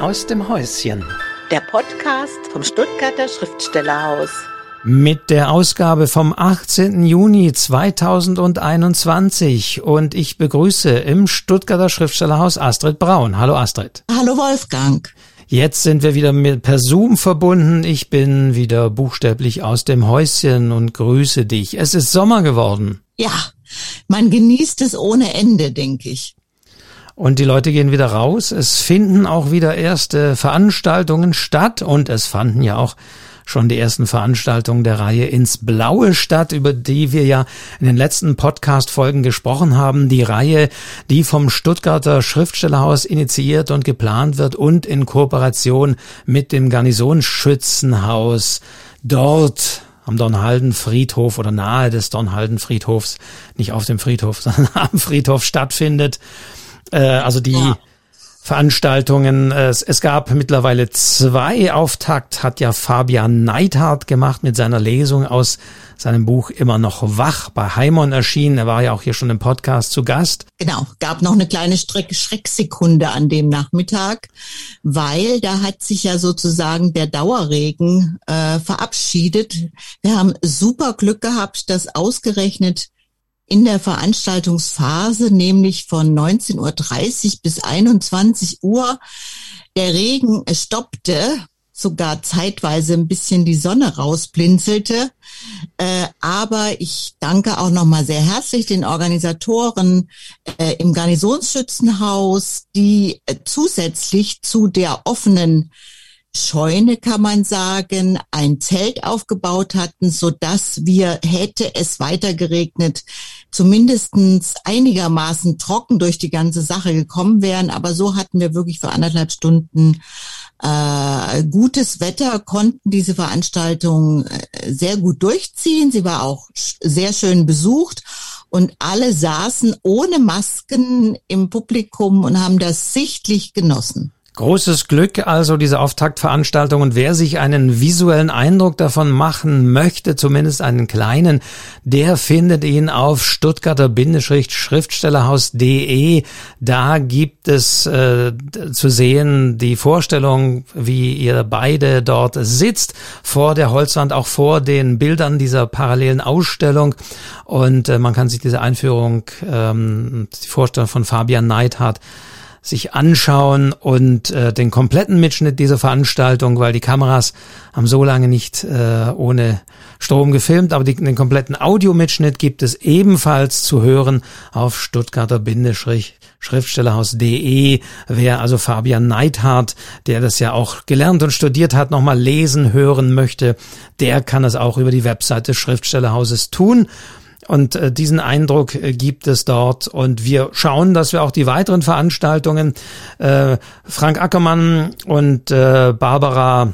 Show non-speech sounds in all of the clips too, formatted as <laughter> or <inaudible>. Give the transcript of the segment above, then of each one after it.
aus dem Häuschen. Der Podcast vom Stuttgarter Schriftstellerhaus. Mit der Ausgabe vom 18. Juni 2021 und ich begrüße im Stuttgarter Schriftstellerhaus Astrid Braun. Hallo Astrid. Hallo Wolfgang. Jetzt sind wir wieder mit per Zoom verbunden. Ich bin wieder buchstäblich aus dem Häuschen und grüße dich. Es ist Sommer geworden. Ja, man genießt es ohne Ende, denke ich. Und die Leute gehen wieder raus. Es finden auch wieder erste Veranstaltungen statt und es fanden ja auch schon die ersten Veranstaltungen der Reihe ins Blaue statt, über die wir ja in den letzten Podcast-Folgen gesprochen haben. Die Reihe, die vom Stuttgarter Schriftstellerhaus initiiert und geplant wird und in Kooperation mit dem Garnisonsschützenhaus dort am Dornhalden Friedhof oder nahe des Dornhalden Friedhofs, nicht auf dem Friedhof, <laughs> sondern am Friedhof stattfindet. Äh, also die ja. Veranstaltungen. Es, es gab mittlerweile zwei. Auftakt hat ja Fabian Neidhardt gemacht mit seiner Lesung aus seinem Buch Immer noch wach bei Heimon erschienen. Er war ja auch hier schon im Podcast zu Gast. Genau, gab noch eine kleine Streck Schrecksekunde an dem Nachmittag, weil da hat sich ja sozusagen der Dauerregen äh, verabschiedet. Wir haben super Glück gehabt, dass ausgerechnet in der Veranstaltungsphase, nämlich von 19.30 Uhr bis 21 Uhr. Der Regen stoppte, sogar zeitweise ein bisschen die Sonne rausblinzelte. Äh, aber ich danke auch nochmal sehr herzlich den Organisatoren äh, im Garnisonsschützenhaus, die äh, zusätzlich zu der offenen Scheune, kann man sagen, ein Zelt aufgebaut hatten, so dass wir, hätte es weiter geregnet, zumindestens einigermaßen trocken durch die ganze Sache gekommen wären. Aber so hatten wir wirklich für anderthalb Stunden äh, gutes Wetter, konnten diese Veranstaltung äh, sehr gut durchziehen. Sie war auch sehr schön besucht und alle saßen ohne Masken im Publikum und haben das sichtlich genossen. Großes Glück also diese Auftaktveranstaltung und wer sich einen visuellen Eindruck davon machen möchte, zumindest einen kleinen, der findet ihn auf stuttgarter-schriftstellerhaus.de. Da gibt es äh, zu sehen die Vorstellung, wie ihr beide dort sitzt, vor der Holzwand, auch vor den Bildern dieser parallelen Ausstellung und äh, man kann sich diese Einführung, ähm, die Vorstellung von Fabian Neidhardt sich anschauen und äh, den kompletten Mitschnitt dieser Veranstaltung, weil die Kameras haben so lange nicht äh, ohne Strom gefilmt, aber die, den kompletten Audiomitschnitt gibt es ebenfalls zu hören auf Stuttgarter-Schriftstellerhaus.de. Wer also Fabian Neidhardt, der das ja auch gelernt und studiert hat, nochmal lesen, hören möchte, der kann es auch über die Webseite des Schriftstellerhauses tun. Und äh, diesen Eindruck äh, gibt es dort. Und wir schauen, dass wir auch die weiteren Veranstaltungen, äh, Frank Ackermann und äh, Barbara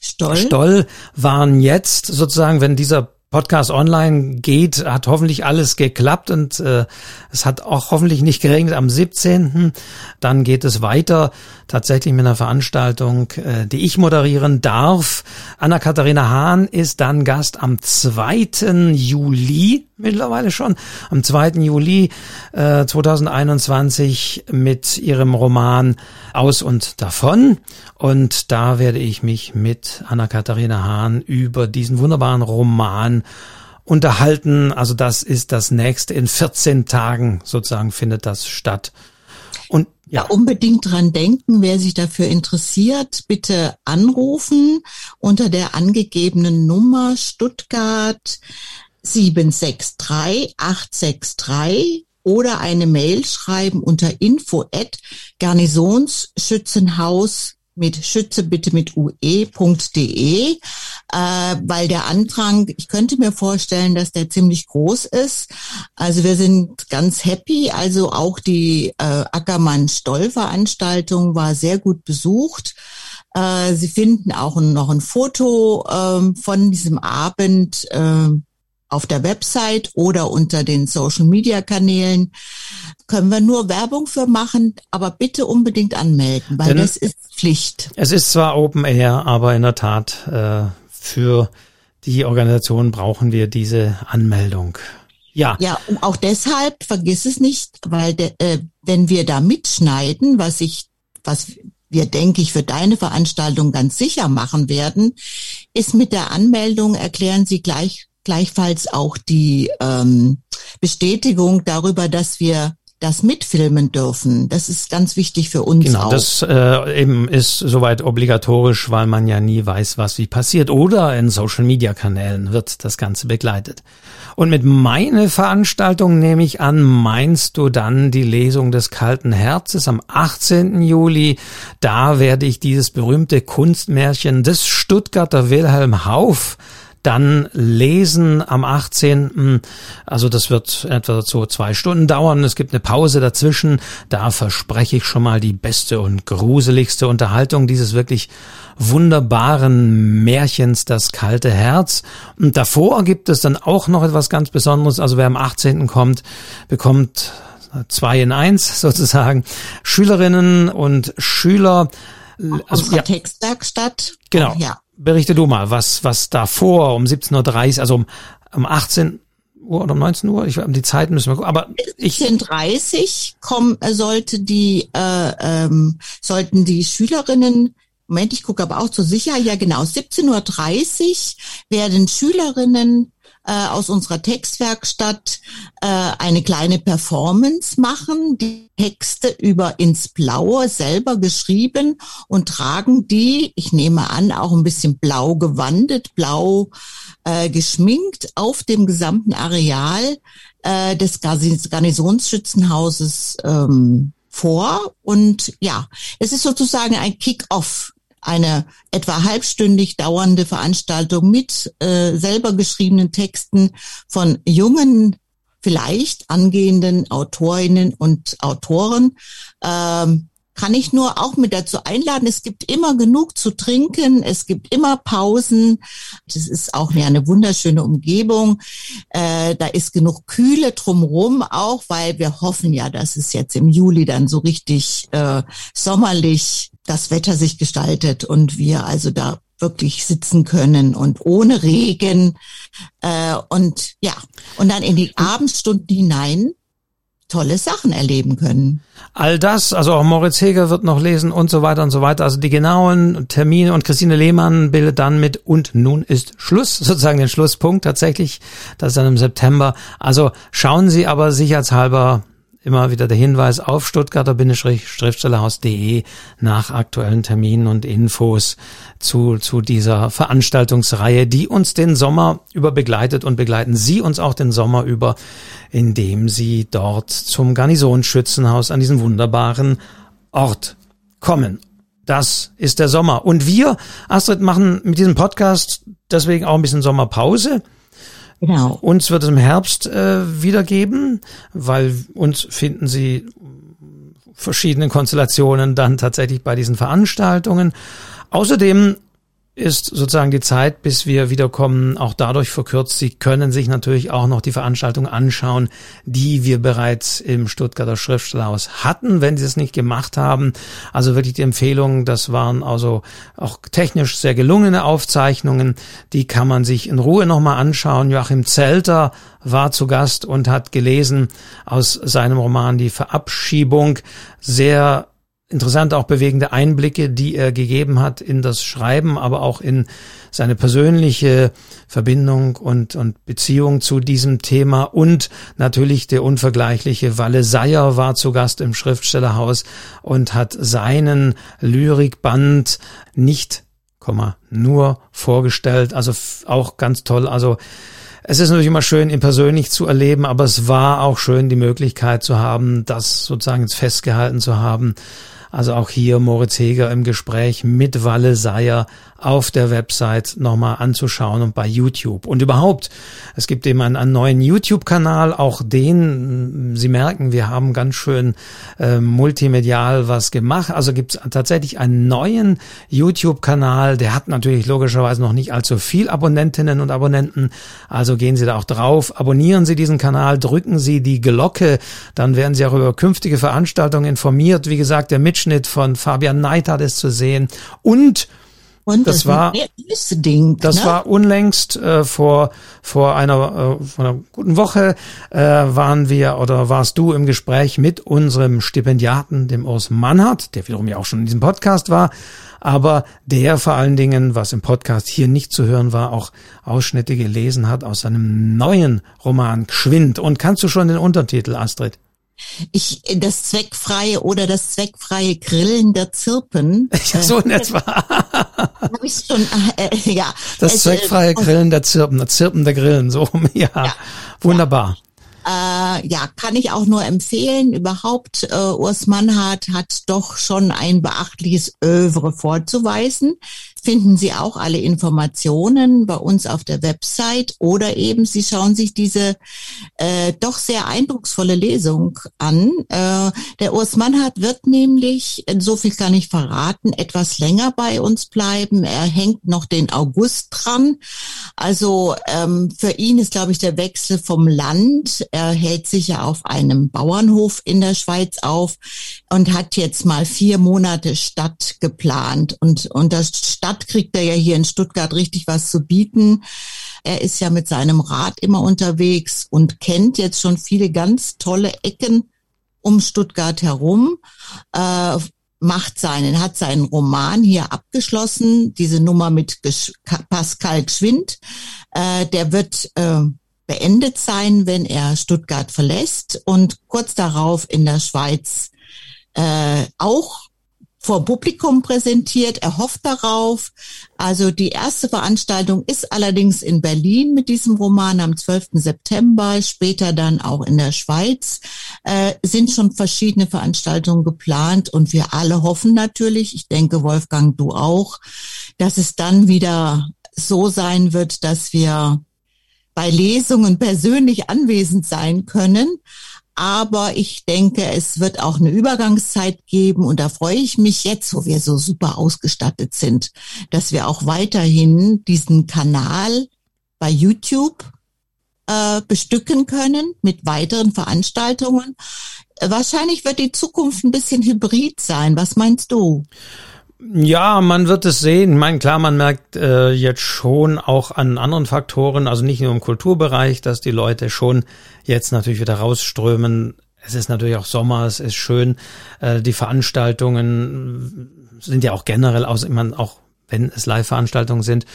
Stoll. Stoll waren jetzt sozusagen, wenn dieser Podcast online geht, hat hoffentlich alles geklappt und äh, es hat auch hoffentlich nicht geregnet am 17. Dann geht es weiter tatsächlich mit einer Veranstaltung, äh, die ich moderieren darf. Anna-Katharina Hahn ist dann Gast am 2. Juli, mittlerweile schon, am 2. Juli äh, 2021 mit ihrem Roman Aus und davon. Und da werde ich mich mit Anna-Katharina Hahn über diesen wunderbaren Roman unterhalten. Also das ist das nächste. In 14 Tagen sozusagen findet das statt. Und ja. ja, unbedingt dran denken, wer sich dafür interessiert, bitte anrufen unter der angegebenen Nummer Stuttgart 763 863 oder eine Mail schreiben unter info at garnisonsschützenhaus mit Schütze bitte mit ue.de, äh, weil der Andrang, ich könnte mir vorstellen, dass der ziemlich groß ist. Also wir sind ganz happy. Also auch die äh, Ackermann-Stoll-Veranstaltung war sehr gut besucht. Äh, Sie finden auch noch ein Foto äh, von diesem Abend äh, auf der Website oder unter den Social-Media-Kanälen können wir nur Werbung für machen, aber bitte unbedingt anmelden, weil Denn das ist Pflicht. Es ist zwar Open Air, aber in der Tat äh, für die Organisation brauchen wir diese Anmeldung. Ja. Ja, und auch deshalb vergiss es nicht, weil de, äh, wenn wir da mitschneiden, was ich was wir, denke ich, für deine Veranstaltung ganz sicher machen werden, ist mit der Anmeldung erklären Sie gleich, gleichfalls auch die ähm, Bestätigung darüber, dass wir das mitfilmen dürfen. Das ist ganz wichtig für uns genau, auch. das äh, eben ist soweit obligatorisch, weil man ja nie weiß, was wie passiert. Oder in Social-Media-Kanälen wird das Ganze begleitet. Und mit meine Veranstaltung nehme ich an, meinst du dann die Lesung des kalten Herzes am 18. Juli? Da werde ich dieses berühmte Kunstmärchen des Stuttgarter Wilhelm Hauff dann lesen am 18. Also das wird etwa so zwei Stunden dauern. Es gibt eine Pause dazwischen. Da verspreche ich schon mal die beste und gruseligste Unterhaltung dieses wirklich wunderbaren Märchens Das kalte Herz. Und davor gibt es dann auch noch etwas ganz Besonderes. Also wer am 18. kommt, bekommt zwei in eins <laughs> sozusagen. Schülerinnen und Schüler also ja, Textwerkstatt. Genau. Ja berichte du mal, was, was davor um 17.30 Uhr, also um, um 18 Uhr oder um 19 Uhr, ich, die Zeiten müssen wir gucken, aber ich. 17.30 kommen, äh, sollte die, äh, ähm, sollten die Schülerinnen Moment, ich gucke aber auch zur Sicherheit. Ja, genau. 17.30 Uhr werden Schülerinnen äh, aus unserer Textwerkstatt äh, eine kleine Performance machen, die Texte über ins Blaue selber geschrieben und tragen die, ich nehme an, auch ein bisschen blau gewandet, blau äh, geschminkt auf dem gesamten Areal äh, des Garnisonsschützenhauses ähm, vor. Und ja, es ist sozusagen ein Kick-off eine etwa halbstündig dauernde Veranstaltung mit äh, selber geschriebenen Texten von jungen, vielleicht angehenden Autorinnen und Autoren. Ähm, kann ich nur auch mit dazu einladen. Es gibt immer genug zu trinken, es gibt immer Pausen. Das ist auch eine wunderschöne Umgebung. Äh, da ist genug Kühle drumherum auch, weil wir hoffen ja, dass es jetzt im Juli dann so richtig äh, sommerlich das Wetter sich gestaltet und wir also da wirklich sitzen können und ohne Regen äh, und ja und dann in die Abendstunden hinein tolle Sachen erleben können. All das, also auch Moritz Heger wird noch lesen und so weiter und so weiter. Also die genauen Termine und Christine Lehmann bildet dann mit und nun ist Schluss, <laughs> sozusagen den Schlusspunkt tatsächlich. Das ist dann im September. Also schauen Sie aber sicherheitshalber immer wieder der Hinweis auf stuttgarter-schriftstellerhaus.de nach aktuellen Terminen und Infos zu, zu dieser Veranstaltungsreihe, die uns den Sommer über begleitet und begleiten Sie uns auch den Sommer über, indem Sie dort zum Garnisonsschützenhaus an diesen wunderbaren Ort kommen. Das ist der Sommer. Und wir, Astrid, machen mit diesem Podcast deswegen auch ein bisschen Sommerpause. Genau. Uns wird es im Herbst äh, wiedergeben, weil uns finden Sie verschiedene Konstellationen dann tatsächlich bei diesen Veranstaltungen. Außerdem ist sozusagen die Zeit, bis wir wiederkommen, auch dadurch verkürzt. Sie können sich natürlich auch noch die Veranstaltung anschauen, die wir bereits im Stuttgarter Schriftstellerhaus hatten, wenn Sie es nicht gemacht haben. Also wirklich die Empfehlung, das waren also auch technisch sehr gelungene Aufzeichnungen. Die kann man sich in Ruhe nochmal anschauen. Joachim Zelter war zu Gast und hat gelesen aus seinem Roman Die Verabschiebung. Sehr interessant auch bewegende Einblicke, die er gegeben hat in das Schreiben, aber auch in seine persönliche Verbindung und, und Beziehung zu diesem Thema und natürlich der unvergleichliche Walle Seyer war zu Gast im Schriftstellerhaus und hat seinen Lyrikband nicht, nur vorgestellt, also auch ganz toll, also es ist natürlich immer schön, ihn persönlich zu erleben, aber es war auch schön, die Möglichkeit zu haben, das sozusagen festgehalten zu haben. Also auch hier Moritz Heger im Gespräch mit Walle Seyer auf der Website nochmal anzuschauen und bei YouTube. Und überhaupt, es gibt eben einen, einen neuen YouTube-Kanal, auch den, Sie merken, wir haben ganz schön äh, multimedial was gemacht. Also gibt es tatsächlich einen neuen YouTube-Kanal, der hat natürlich logischerweise noch nicht allzu viel Abonnentinnen und Abonnenten. Also gehen Sie da auch drauf, abonnieren Sie diesen Kanal, drücken Sie die Glocke, dann werden Sie auch über künftige Veranstaltungen informiert. Wie gesagt, der Mitschnitt von Fabian Neidhardt ist zu sehen und Und das, das war Ding, das ne? war unlängst äh, vor vor einer, äh, vor einer guten Woche äh, waren wir oder warst du im Gespräch mit unserem Stipendiaten, dem Urs Mannhardt, der wiederum ja auch schon in diesem Podcast war, aber der vor allen Dingen, was im Podcast hier nicht zu hören war, auch Ausschnitte gelesen hat aus seinem neuen Roman Geschwind. Und kannst du schon den Untertitel, Astrid? Ich, das zweckfreie oder das zweckfreie Grillen der Zirpen. Ja, so in etwa. <laughs> Hab ich schon, äh, äh ja. Das es, zweckfreie Grillen der Zirpen, der Zirpen der Grillen, so, <laughs> ja. ja. Wunderbar. Äh, ja, kann ich auch nur empfehlen. Überhaupt, äh, Urs Mannhardt hat doch schon ein beachtliches Övre vorzuweisen finden Sie auch alle Informationen bei uns auf der Website oder eben Sie schauen sich diese äh, doch sehr eindrucksvolle Lesung an. Äh, der Urs Mannhardt wird nämlich, so viel kann ich verraten, etwas länger bei uns bleiben. Er hängt noch den August dran. Also ähm, für ihn ist, glaube ich, der Wechsel vom Land. Er hält sich ja auf einem Bauernhof in der Schweiz auf und hat jetzt mal vier Monate Stadt geplant. Und, und das Stadt Stadt kriegt er ja hier in Stuttgart richtig was zu bieten. Er ist ja mit seinem Rad immer unterwegs und kennt jetzt schon viele ganz tolle Ecken um Stuttgart herum. Äh, macht seinen, hat seinen Roman hier abgeschlossen, diese Nummer mit Gesch Pascal Gschwind. Äh, der wird äh, beendet sein, wenn er Stuttgart verlässt und kurz darauf in der Schweiz äh, auch vor Publikum präsentiert. Er hofft darauf. Also die erste Veranstaltung ist allerdings in Berlin mit diesem Roman am 12. September, später dann auch in der Schweiz. Äh, sind schon verschiedene Veranstaltungen geplant und wir alle hoffen natürlich, ich denke Wolfgang, du auch, dass es dann wieder so sein wird, dass wir bei Lesungen persönlich anwesend sein können. Aber ich denke, es wird auch eine Übergangszeit geben und da freue ich mich jetzt, wo wir so super ausgestattet sind, dass wir auch weiterhin diesen Kanal bei YouTube äh, bestücken können mit weiteren Veranstaltungen. Wahrscheinlich wird die Zukunft ein bisschen hybrid sein. Was meinst du? Ja, man wird es sehen. Ich meine, klar, man merkt äh, jetzt schon auch an anderen Faktoren, also nicht nur im Kulturbereich, dass die Leute schon jetzt natürlich wieder rausströmen. Es ist natürlich auch Sommer, es ist schön. Äh, die Veranstaltungen sind ja auch generell aus, ich meine, auch wenn es Live-Veranstaltungen sind,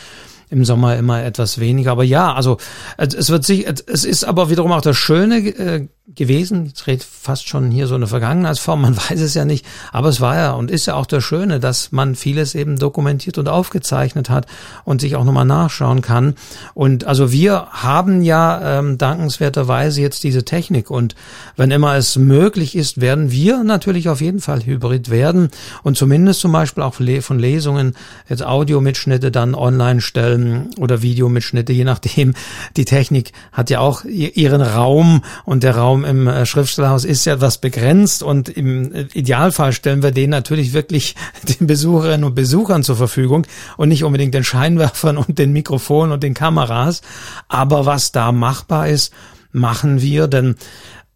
im Sommer immer etwas weniger. Aber ja, also es wird sich, es ist aber wiederum auch das Schöne äh, gewesen. Ich rede fast schon hier so eine Vergangenheitsform, man <laughs> weiß es ja nicht. Aber es war ja und ist ja auch das Schöne, dass man vieles eben dokumentiert und aufgezeichnet hat und sich auch nochmal nachschauen kann. Und also wir haben ja ähm, dankenswerterweise jetzt diese Technik und wenn immer es möglich ist, werden wir natürlich auf jeden Fall hybrid werden und zumindest zum Beispiel auch von Lesungen jetzt Audiomitschnitte dann online stellen ähm, oder Videomitschnitte, je nachdem. Die Technik hat ja auch ihren Raum und der Raum im äh, Schriftstellerhaus ist ja etwas begrenzt und im äh, Idealfall stellen wir den natürlich wirklich <laughs> den Besucherinnen und Besuchern zur Verfügung und nicht unbedingt den Scheinwerfern und den Mikrofonen und den Kameras. Aber was da machbar ist, machen wir, denn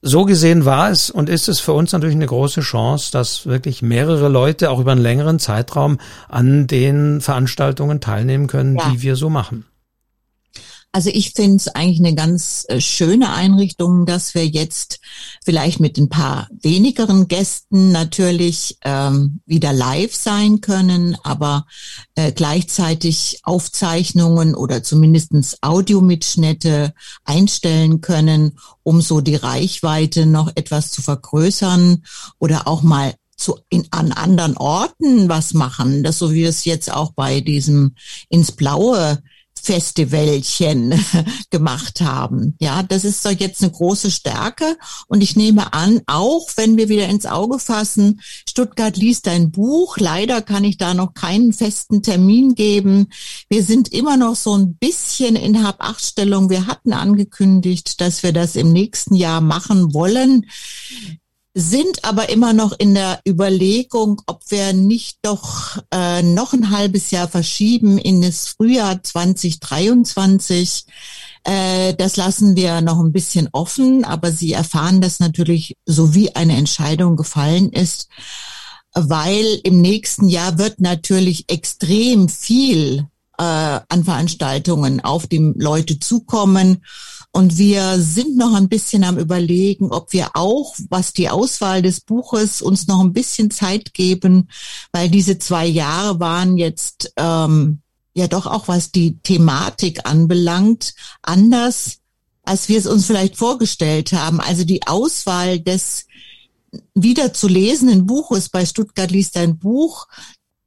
so gesehen war es und ist es für uns natürlich eine große Chance, dass wirklich mehrere Leute auch über einen längeren Zeitraum an den Veranstaltungen teilnehmen können, ja. die wir so machen. Also ich finde es eigentlich eine ganz äh, schöne Einrichtung, dass wir jetzt vielleicht mit ein paar wenigeren Gästen natürlich ähm, wieder live sein können, aber äh, gleichzeitig Aufzeichnungen oder zumindestens Audiomitschnitte einstellen können, um so die Reichweite noch etwas zu vergrößern oder auch mal zu, in, an anderen Orten was machen. Das so wie es jetzt auch bei diesem ins Blaue Festivalchen <laughs> gemacht haben. Ja, das ist doch jetzt eine große Stärke. Und ich nehme an, auch wenn wir wieder ins Auge fassen, Stuttgart liest ein Buch. Leider kann ich da noch keinen festen Termin geben. Wir sind immer noch so ein bisschen in Hab-Acht-Stellung. Wir hatten angekündigt, dass wir das im nächsten Jahr machen wollen sind aber immer noch in der Überlegung, ob wir nicht doch äh, noch ein halbes Jahr verschieben in das Frühjahr 2023. Äh, das lassen wir noch ein bisschen offen, aber Sie erfahren das natürlich, so wie eine Entscheidung gefallen ist. weil im nächsten Jahr wird natürlich extrem viel äh, an Veranstaltungen auf die Leute zukommen. Und wir sind noch ein bisschen am Überlegen, ob wir auch, was die Auswahl des Buches, uns noch ein bisschen Zeit geben, weil diese zwei Jahre waren jetzt ähm, ja doch auch, was die Thematik anbelangt, anders, als wir es uns vielleicht vorgestellt haben. Also die Auswahl des wieder zu lesenden Buches bei Stuttgart liest ein Buch,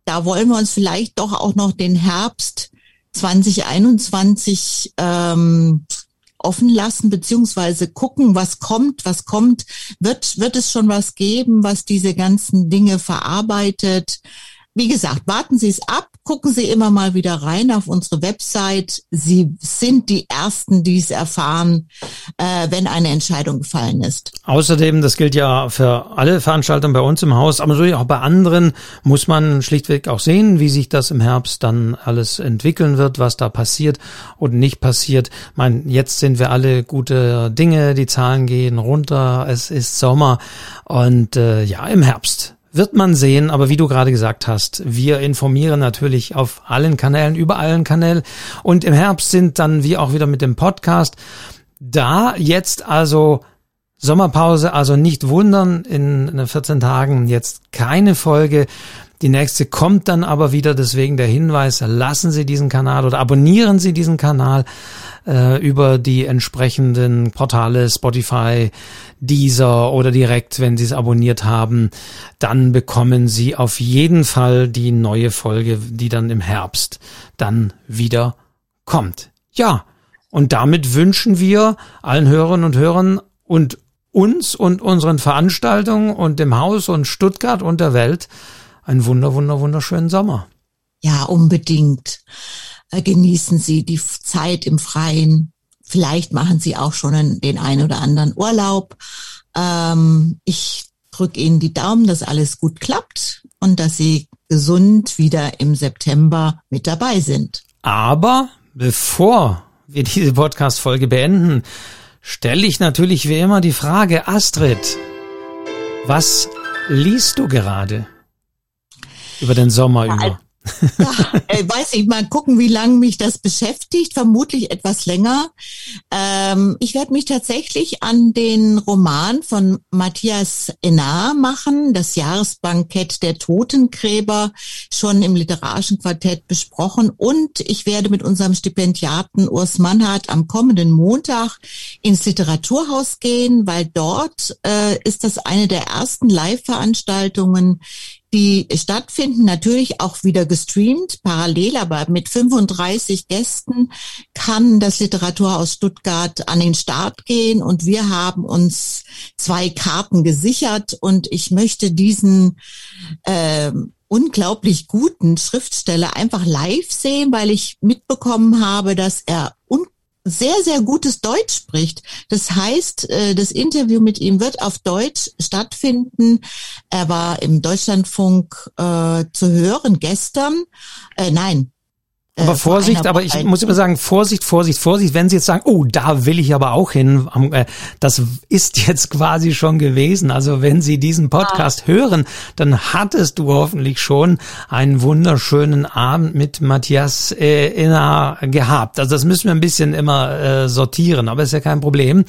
da wollen wir uns vielleicht doch auch noch den Herbst 2021 ähm, offen lassen, beziehungsweise gucken, was kommt, was kommt. Wird, wird es schon was geben, was diese ganzen Dinge verarbeitet? Wie gesagt, warten Sie es ab, gucken Sie immer mal wieder rein auf unsere Website. Sie sind die Ersten, die es erfahren, äh, wenn eine Entscheidung gefallen ist. Außerdem, das gilt ja für alle Veranstaltungen bei uns im Haus, aber natürlich auch bei anderen, muss man schlichtweg auch sehen, wie sich das im Herbst dann alles entwickeln wird, was da passiert und nicht passiert. Ich meine, jetzt sind wir alle gute Dinge, die Zahlen gehen runter, es ist Sommer und äh, ja, im Herbst wird man sehen, aber wie du gerade gesagt hast, wir informieren natürlich auf allen Kanälen, über allen Kanälen. Und im Herbst sind dann wie auch wieder mit dem Podcast da jetzt also Sommerpause, also nicht wundern, in 14 Tagen jetzt keine Folge. Die nächste kommt dann aber wieder, deswegen der Hinweis, lassen Sie diesen Kanal oder abonnieren Sie diesen Kanal äh, über die entsprechenden Portale Spotify, Deezer oder direkt, wenn Sie es abonniert haben, dann bekommen Sie auf jeden Fall die neue Folge, die dann im Herbst dann wieder kommt. Ja, und damit wünschen wir allen Hörerinnen und Hörern und uns und unseren Veranstaltungen und dem Haus und Stuttgart und der Welt einen wunder, wunder, wunderschönen Sommer. Ja, unbedingt. Äh, genießen Sie die Zeit im Freien. Vielleicht machen Sie auch schon den einen oder anderen Urlaub. Ähm, ich drücke Ihnen die Daumen, dass alles gut klappt und dass Sie gesund wieder im September mit dabei sind. Aber bevor wir diese Podcast-Folge beenden, stelle ich natürlich wie immer die Frage, Astrid, was liest du gerade? Über den Sommer ja, über. Ja, äh, weiß ich mal gucken, wie lange mich das beschäftigt. Vermutlich etwas länger. Ähm, ich werde mich tatsächlich an den Roman von Matthias Enar machen, das Jahresbankett der Totengräber, schon im literarischen Quartett besprochen. Und ich werde mit unserem Stipendiaten Urs Mannhardt am kommenden Montag ins Literaturhaus gehen, weil dort äh, ist das eine der ersten Live-Veranstaltungen, die stattfinden, natürlich auch wieder gestreamt, parallel, aber mit 35 Gästen kann das Literaturhaus Stuttgart an den Start gehen und wir haben uns zwei Karten gesichert und ich möchte diesen äh, unglaublich guten Schriftsteller einfach live sehen, weil ich mitbekommen habe, dass er sehr, sehr gutes Deutsch spricht. Das heißt, äh, das Interview mit ihm wird auf Deutsch stattfinden. Er war im Deutschlandfunk äh, zu hören gestern. Äh, nein, aber äh, Vorsicht, aber ich muss immer sagen, Vorsicht, Vorsicht, Vorsicht, wenn Sie jetzt sagen, oh, da will ich aber auch hin, äh, das ist <laughs> jetzt quasi schon gewesen. Also wenn Sie diesen Podcast ah. hören, dann hattest du hoffentlich schon einen wunderschönen Abend mit Matthias äh, Inner gehabt. Also das müssen wir ein bisschen immer äh, sortieren, aber ist ja kein Problem.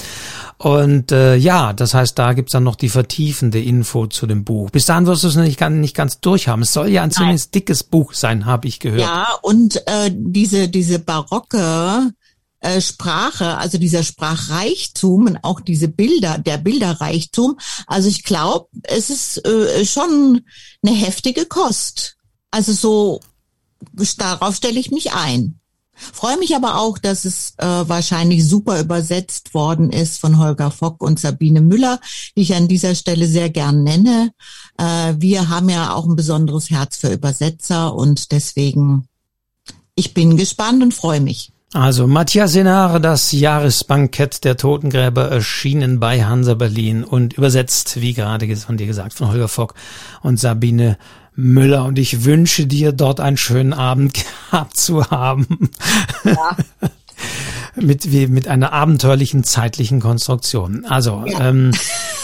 Und äh, ja, das heißt, da gibt's dann noch die vertiefende Info zu dem Buch. Bis dahin wirst du es nicht, nicht ganz durchhaben. Es soll ja ein ziemlich dickes Buch sein, habe ich gehört. Ja, und äh, diese, diese barocke äh, Sprache, also dieser Sprachreichtum und auch diese Bilder, der Bilderreichtum. Also ich glaube, es ist äh, schon eine heftige Kost. Also so, darauf stelle ich mich ein. Freue mich aber auch, dass es äh, wahrscheinlich super übersetzt worden ist von Holger Fock und Sabine Müller, die ich an dieser Stelle sehr gern nenne. Äh, wir haben ja auch ein besonderes Herz für Übersetzer und deswegen, ich bin gespannt und freue mich. Also Matthias Senare, das Jahresbankett der Totengräber erschienen bei Hansa Berlin und übersetzt, wie gerade von dir gesagt, von Holger Fock und Sabine Müller und ich wünsche dir dort einen schönen Abend <laughs> gehabt zu haben. Ja. <laughs> mit, wie, mit einer abenteuerlichen zeitlichen Konstruktion. Also, ja. ähm, <laughs>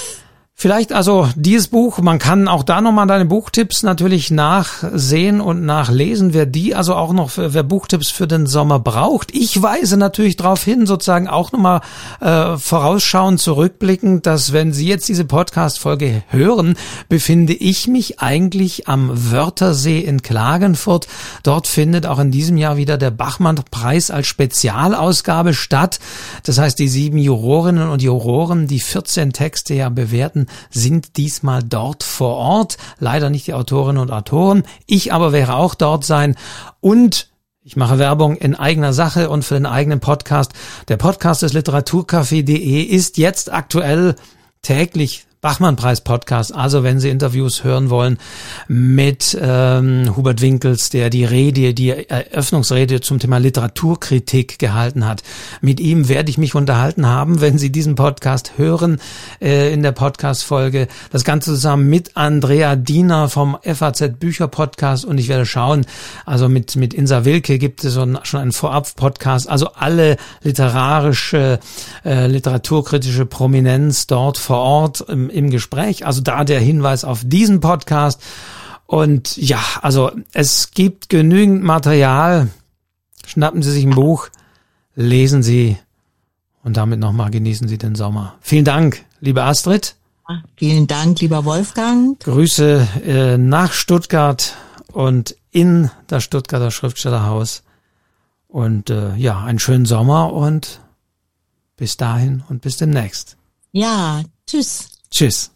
Vielleicht also dieses Buch, man kann auch da nochmal deine Buchtipps natürlich nachsehen und nachlesen, wer die also auch noch, wer Buchtipps für den Sommer braucht. Ich weise natürlich darauf hin, sozusagen auch nochmal äh, vorausschauend, zurückblickend, dass wenn Sie jetzt diese Podcast-Folge hören, befinde ich mich eigentlich am Wörthersee in Klagenfurt. Dort findet auch in diesem Jahr wieder der Bachmann-Preis als Spezialausgabe statt. Das heißt, die sieben Jurorinnen und Juroren, die 14 Texte ja bewerten, sind diesmal dort vor Ort. Leider nicht die Autorinnen und Autoren. Ich aber wäre auch dort sein. Und ich mache Werbung in eigener Sache und für den eigenen Podcast. Der Podcast des Literaturcafé.de ist jetzt aktuell täglich Bachmann-Preis-Podcast. Also wenn Sie Interviews hören wollen mit ähm, Hubert Winkels, der die Rede, die Eröffnungsrede zum Thema Literaturkritik gehalten hat. Mit ihm werde ich mich unterhalten haben, wenn Sie diesen Podcast hören äh, in der Podcast-Folge. Das Ganze zusammen mit Andrea Diener vom FAZ Bücher Podcast und ich werde schauen, also mit, mit Insa Wilke gibt es schon einen Vorab-Podcast. Also alle literarische, äh, literaturkritische Prominenz dort vor Ort im Gespräch. Also da der Hinweis auf diesen Podcast. Und ja, also es gibt genügend Material. Schnappen Sie sich ein Buch, lesen Sie und damit nochmal genießen Sie den Sommer. Vielen Dank, liebe Astrid. Vielen Dank, lieber Wolfgang. Grüße äh, nach Stuttgart und in das Stuttgarter Schriftstellerhaus. Und äh, ja, einen schönen Sommer und bis dahin und bis demnächst. Ja, tschüss. Tschüss.